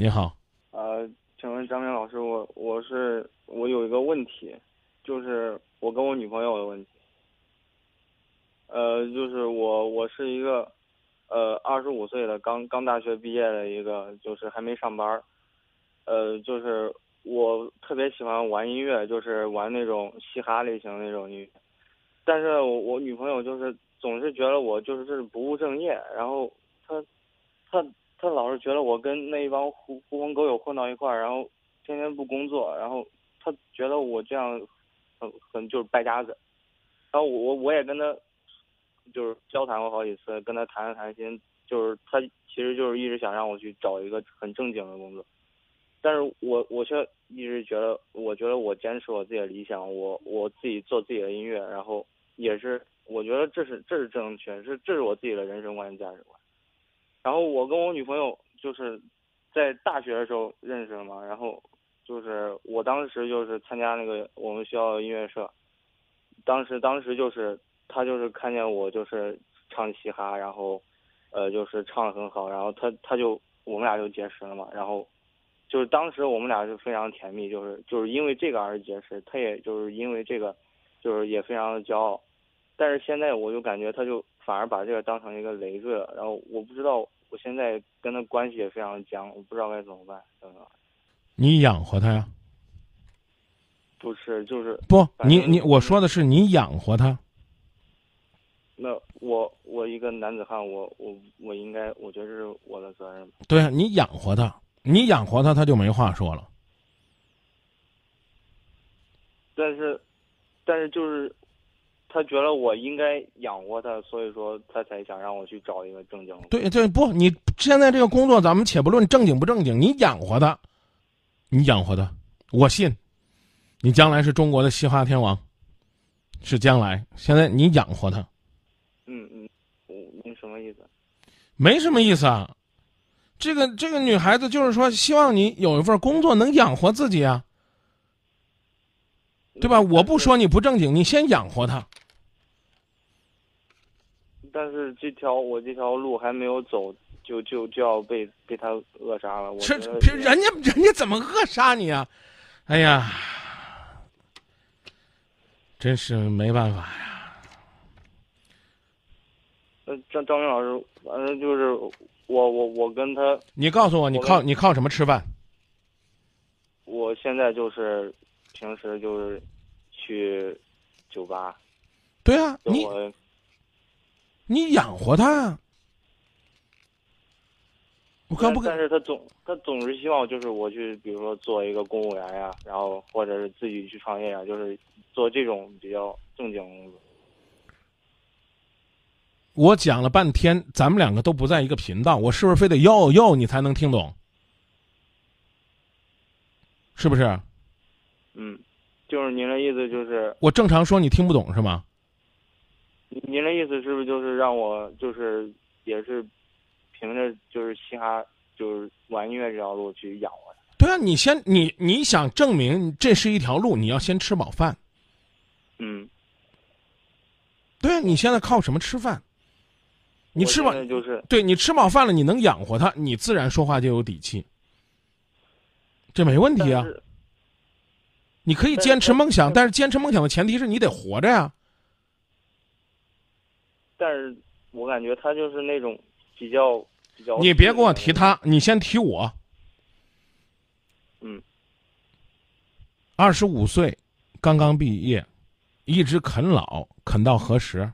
你好，呃，请问张明老师，我我是我有一个问题，就是我跟我女朋友的问题。呃，就是我我是一个，呃，二十五岁的刚刚大学毕业的一个，就是还没上班儿。呃，就是我特别喜欢玩音乐，就是玩那种嘻哈类型的那种音乐。但是我我女朋友就是总是觉得我就是这是不务正业，然后她她他老是觉得我跟那一帮狐狐朋狗友混到一块儿，然后天天不工作，然后他觉得我这样很很就是败家子。然后我我我也跟他就是交谈过好几次，跟他谈了谈心，就是他其实就是一直想让我去找一个很正经的工作，但是我我却一直觉得，我觉得我坚持我自己的理想，我我自己做自己的音乐，然后也是我觉得这是这是正确，是这是我自己的人生观价值观。然后我跟我女朋友就是在大学的时候认识的嘛，然后就是我当时就是参加那个我们学校的音乐社，当时当时就是她就是看见我就是唱嘻哈，然后呃就是唱的很好，然后她她就我们俩就结识了嘛，然后就是当时我们俩就非常甜蜜，就是就是因为这个而结识，她也就是因为这个就是也非常的骄傲，但是现在我就感觉她就反而把这个当成一个累赘了，然后我不知道我现在跟他关系也非常僵，我不知道该怎么办，真的你养活他呀？不是就是不，你你我说的是你养活他。那我我一个男子汉，我我我应该，我觉得是我的责任。对啊，你养活他，你养活他，他就没话说了。但是，但是就是，他觉得我应该养活他，所以说他才想让我去找一个正经对。对，这不，你现在这个工作，咱们且不论正经不正经，你养活他，你养活他，我信，你将来是中国的嘻哈天王，是将来。现在你养活他，嗯嗯，我您什么意思？没什么意思啊。这个这个女孩子就是说，希望你有一份工作能养活自己啊，对吧？我不说你不正经，你先养活他。但是这条我这条路还没有走，就就就要被被他扼杀了。我这人家人家怎么扼杀你啊？哎呀，真是没办法呀。呃，张张明老师，反正就是我我我跟他，你告诉我，你靠你靠什么吃饭？我现在就是平时就是去酒吧，对啊，你你养活他啊！我刚不跟但但是他总他总是希望就是我去，比如说做一个公务员呀，然后或者是自己去创业呀，就是做这种比较正经工作。我讲了半天，咱们两个都不在一个频道，我是不是非得要要你才能听懂？是不是？嗯，就是您的意思就是我正常说你听不懂是吗？您您的意思是不是就是让我就是也是凭着就是嘻哈就是玩音乐这条路去养活他？对啊，你先你你想证明这是一条路，你要先吃饱饭。嗯，对啊，你现在靠什么吃饭？你吃饱就是对你吃饱饭了，你能养活他，你自然说话就有底气，这没问题啊你可以坚持梦想，但但是坚持梦想的前提是你得活着呀。但是我感觉他就是那种比较比较。你别跟我提。他，你先提我。嗯，二十五岁，刚刚毕业，一直啃老，啃到何时？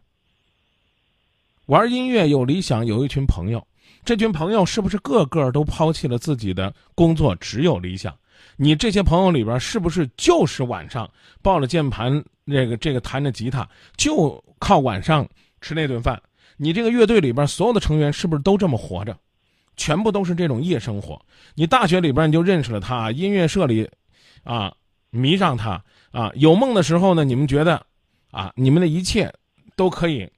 玩音乐有理想，有一群朋友，这群朋友是不是个个都抛弃了自己的工作，只有理想？你这些朋友里边，是不是就是晚上抱着键盘，这个这个弹着吉他，就靠晚上吃那顿饭？你这个乐队里边所有的成员是不是都这么活着？全部都是这种夜生活。你大学里边你就认识了他，音乐社里，啊，迷上他啊。有梦的时候呢，你们觉得，啊，你们的一切都可以，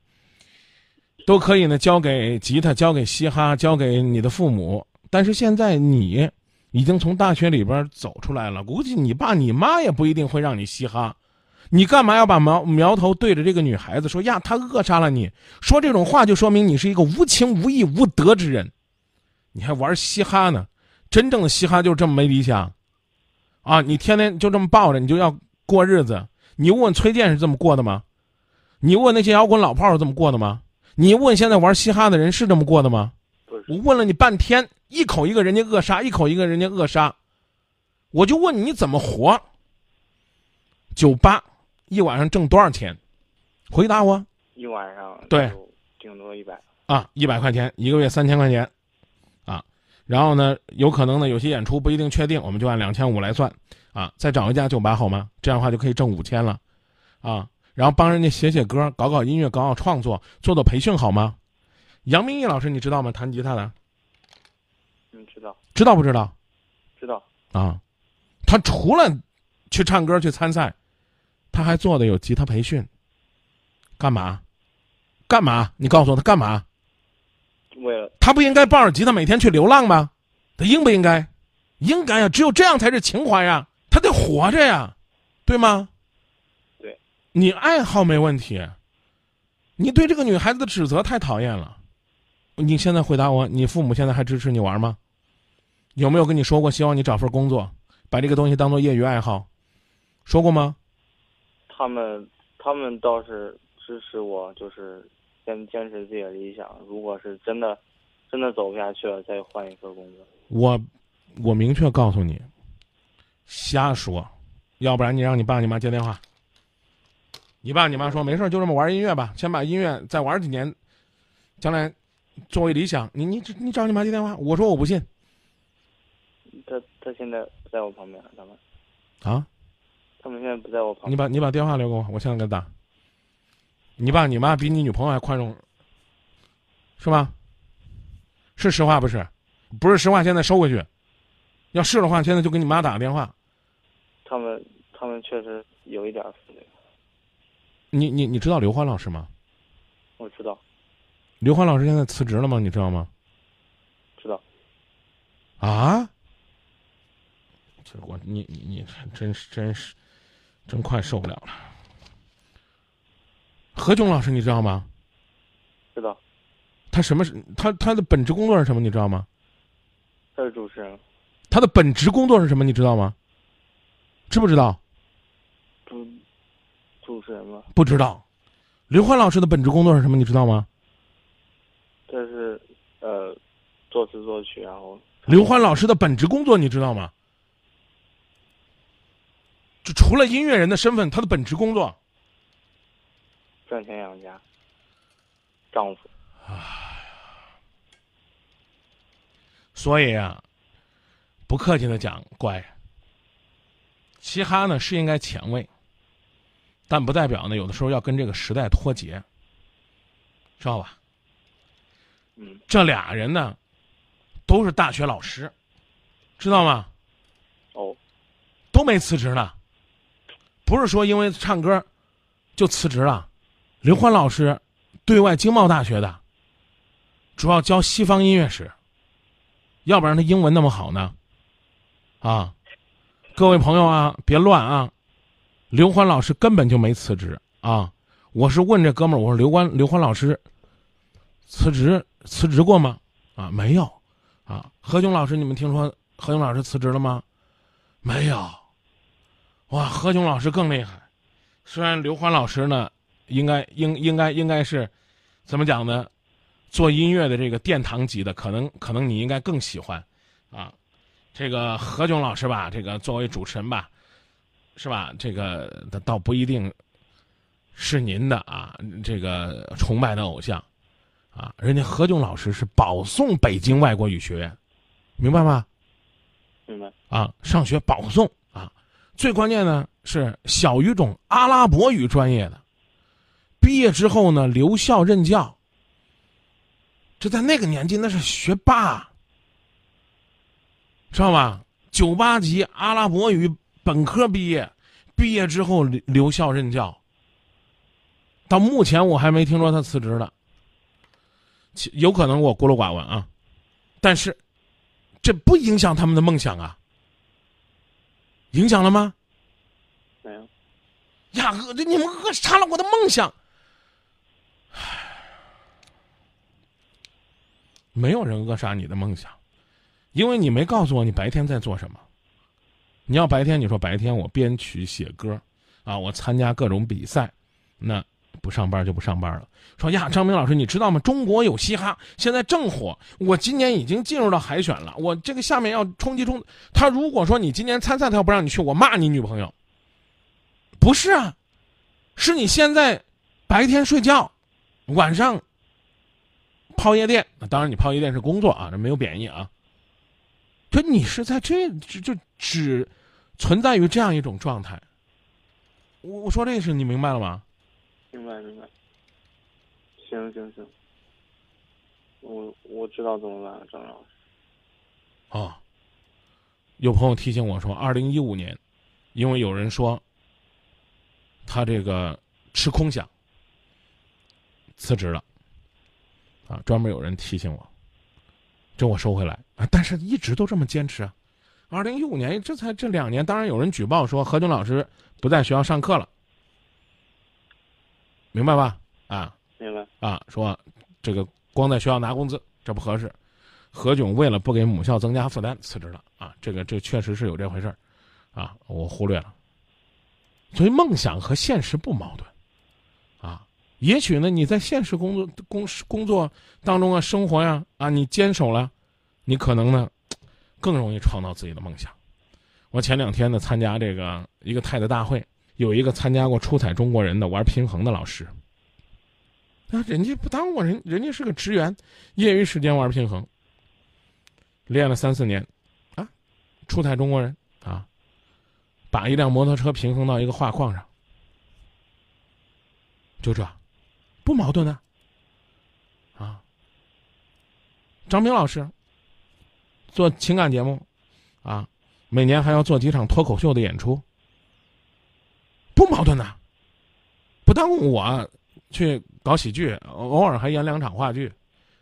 都可以呢交给吉他，交给嘻哈，交给你的父母。但是现在你已经从大学里边走出来了，估计你爸你妈也不一定会让你嘻哈。你干嘛要把苗苗头对着这个女孩子说呀？她扼杀了你，说这种话就说明你是一个无情无义无德之人。你还玩嘻哈呢？真正的嘻哈就是这么没理想，啊！你天天就这么抱着，你就要过日子。你问崔健是这么过的吗？你问那些摇滚老炮是这么过的吗？你问现在玩嘻哈的人是这么过的吗？我问了你半天，一口一个人家扼杀，一口一个人家扼杀，我就问你你怎么活？酒吧一晚上挣多少钱？回答我一晚上对顶多一百。啊，一百块钱，一个月三千块钱，啊，然后呢，有可能呢有些演出不一定确定，我们就按两千五来算，啊，再找一家酒吧好吗？这样的话就可以挣五千了，啊，然后帮人家写写歌，搞搞音乐，搞搞创作，做做培训好吗？杨明义老师你知道吗？弹吉他的，道知道不知道？知道。啊，他除了去唱歌去参赛，他还做的有吉他培训。干嘛？干嘛？你告诉我他干嘛？为了他不应该抱着吉他每天去流浪吗？他应不应该？应该呀，只有这样才是情怀呀。他得活着呀，对吗？对。你爱好没问题，你对这个女孩子的指责太讨厌了。你现在回答我，你父母现在还支持你玩吗？有没有跟你说过希望你找份工作，把这个东西当做业余爱好？说过吗？他们，他们倒是支持我，就是坚坚持自己的理想。如果是真的，真的走不下去了，再换一份工作。我，我明确告诉你，瞎说，要不然你让你爸你妈接电话。你爸你妈说没事儿就这么玩音乐吧，先把音乐再玩几年，将来作为理想。你你你找你妈接电话，我说我不信他他现在不在我旁边，他们啊！他们现在不在我旁边。你把你把电话留给我，我现在给他打。你爸你妈比你女朋友还宽容，是吧？是实话不是？不是实话，现在收回去。要是的话，现在就给你妈打个电话。他们他们确实有一点儿。你你你知道刘欢老师吗？我知道，刘欢老师现在辞职了吗？你知道吗？知道。啊？这我你你你真是真是真快受不了了。何炅老师你知道吗？知道，他什么是他他的本职工作是什么？你知道吗？他是主持人，他的本职工作是什么？你知道吗？知不知道？主主持人吗，不知道。刘欢老师的本职工作是什么？你知道吗？他是呃作词作曲，然后刘欢老师的本职工作你知道吗？就除了音乐人的身份，他的本职工作，赚钱养家，丈夫。所以啊，不客气的讲，乖。嘻哈呢是应该前卫，但不代表呢有的时候要跟这个时代脱节，知道吧？嗯，这俩人呢，都是大学老师，知道吗？哦，都没辞职呢，不是说因为唱歌就辞职了。刘欢老师，对外经贸大学的，主要教西方音乐史，要不然他英文那么好呢？啊，各位朋友啊，别乱啊！刘欢老师根本就没辞职啊！我是问这哥们儿，我说刘欢刘欢老师辞职辞职过吗？啊，没有。啊，何炅老师，你们听说何炅老师辞职了吗？没有。哇，何炅老师更厉害。虽然刘欢老师呢，应该应应该应该是怎么讲呢？做音乐的这个殿堂级的，可能可能你应该更喜欢啊。这个何炅老师吧，这个作为主持人吧，是吧？这个倒不一定是您的啊，这个崇拜的偶像啊。人家何炅老师是保送北京外国语学院，明白吗？明白。啊，上学保送啊，最关键呢是小语种阿拉伯语专业的，毕业之后呢留校任教。这在那个年纪那是学霸，知道吧？九八级阿拉伯语本科毕业，毕业之后留留校任教。到目前我还没听说他辞职的，有可能我孤陋寡闻啊，但是这不影响他们的梦想啊。影响了吗？没有。呀，扼这你们扼杀了我的梦想。没有人扼杀你的梦想，因为你没告诉我你白天在做什么。你要白天你说白天我编曲写歌，啊，我参加各种比赛，那不上班就不上班了。说呀，张明老师，你知道吗？中国有嘻哈现在正火，我今年已经进入到海选了，我这个下面要冲击冲。他如果说你今年参赛，他要不让你去，我骂你女朋友。不是啊，是你现在白天睡觉，晚上泡夜店。当然，你泡夜店是工作啊，这没有贬义啊。就你是在这就只存在于这样一种状态。我我说这个事你明白了吗？明白明白。行行行，我我知道怎么办，张老师。啊，有朋友提醒我说，二零一五年，因为有人说他这个吃空饷辞职了，啊，专门有人提醒我，这我收回来啊，但是一直都这么坚持啊。二零一五年这才这两年，当然有人举报说何炅老师不在学校上课了，明白吧？啊。明白啊，说这个光在学校拿工资这不合适，何炅为了不给母校增加负担辞职了啊，这个这确实是有这回事儿，啊，我忽略了。所以梦想和现实不矛盾，啊，也许呢你在现实工作工工作当中啊生活呀啊你坚守了，你可能呢更容易创造自己的梦想。我前两天呢参加这个一个泰的大会，有一个参加过出彩中国人的玩平衡的老师。那人家不当过人，人家是个职员，业余时间玩平衡，练了三四年，啊，出彩中国人啊，把一辆摩托车平衡到一个画框上，就这，不矛盾的，啊，张明老师做情感节目，啊，每年还要做几场脱口秀的演出，矛盾呢，不耽误我去。搞喜剧，偶尔还演两场话剧，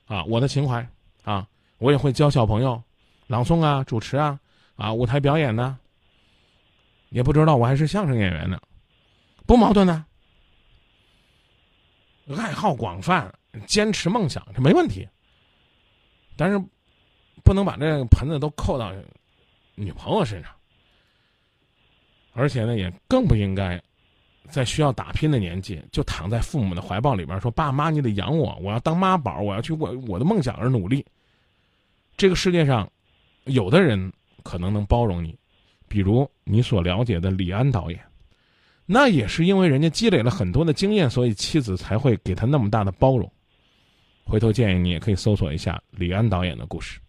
啊，我的情怀，啊，我也会教小朋友朗诵啊、主持啊、啊舞台表演呢。也不知道我还是相声演员呢，不矛盾呢。爱好广泛，坚持梦想，这没问题。但是，不能把这盆子都扣到女朋友身上，而且呢，也更不应该。在需要打拼的年纪，就躺在父母的怀抱里边说：“爸妈，你得养我，我要当妈宝，我要去为我的梦想而努力。”这个世界上，有的人可能能包容你，比如你所了解的李安导演，那也是因为人家积累了很多的经验，所以妻子才会给他那么大的包容。回头建议你也可以搜索一下李安导演的故事。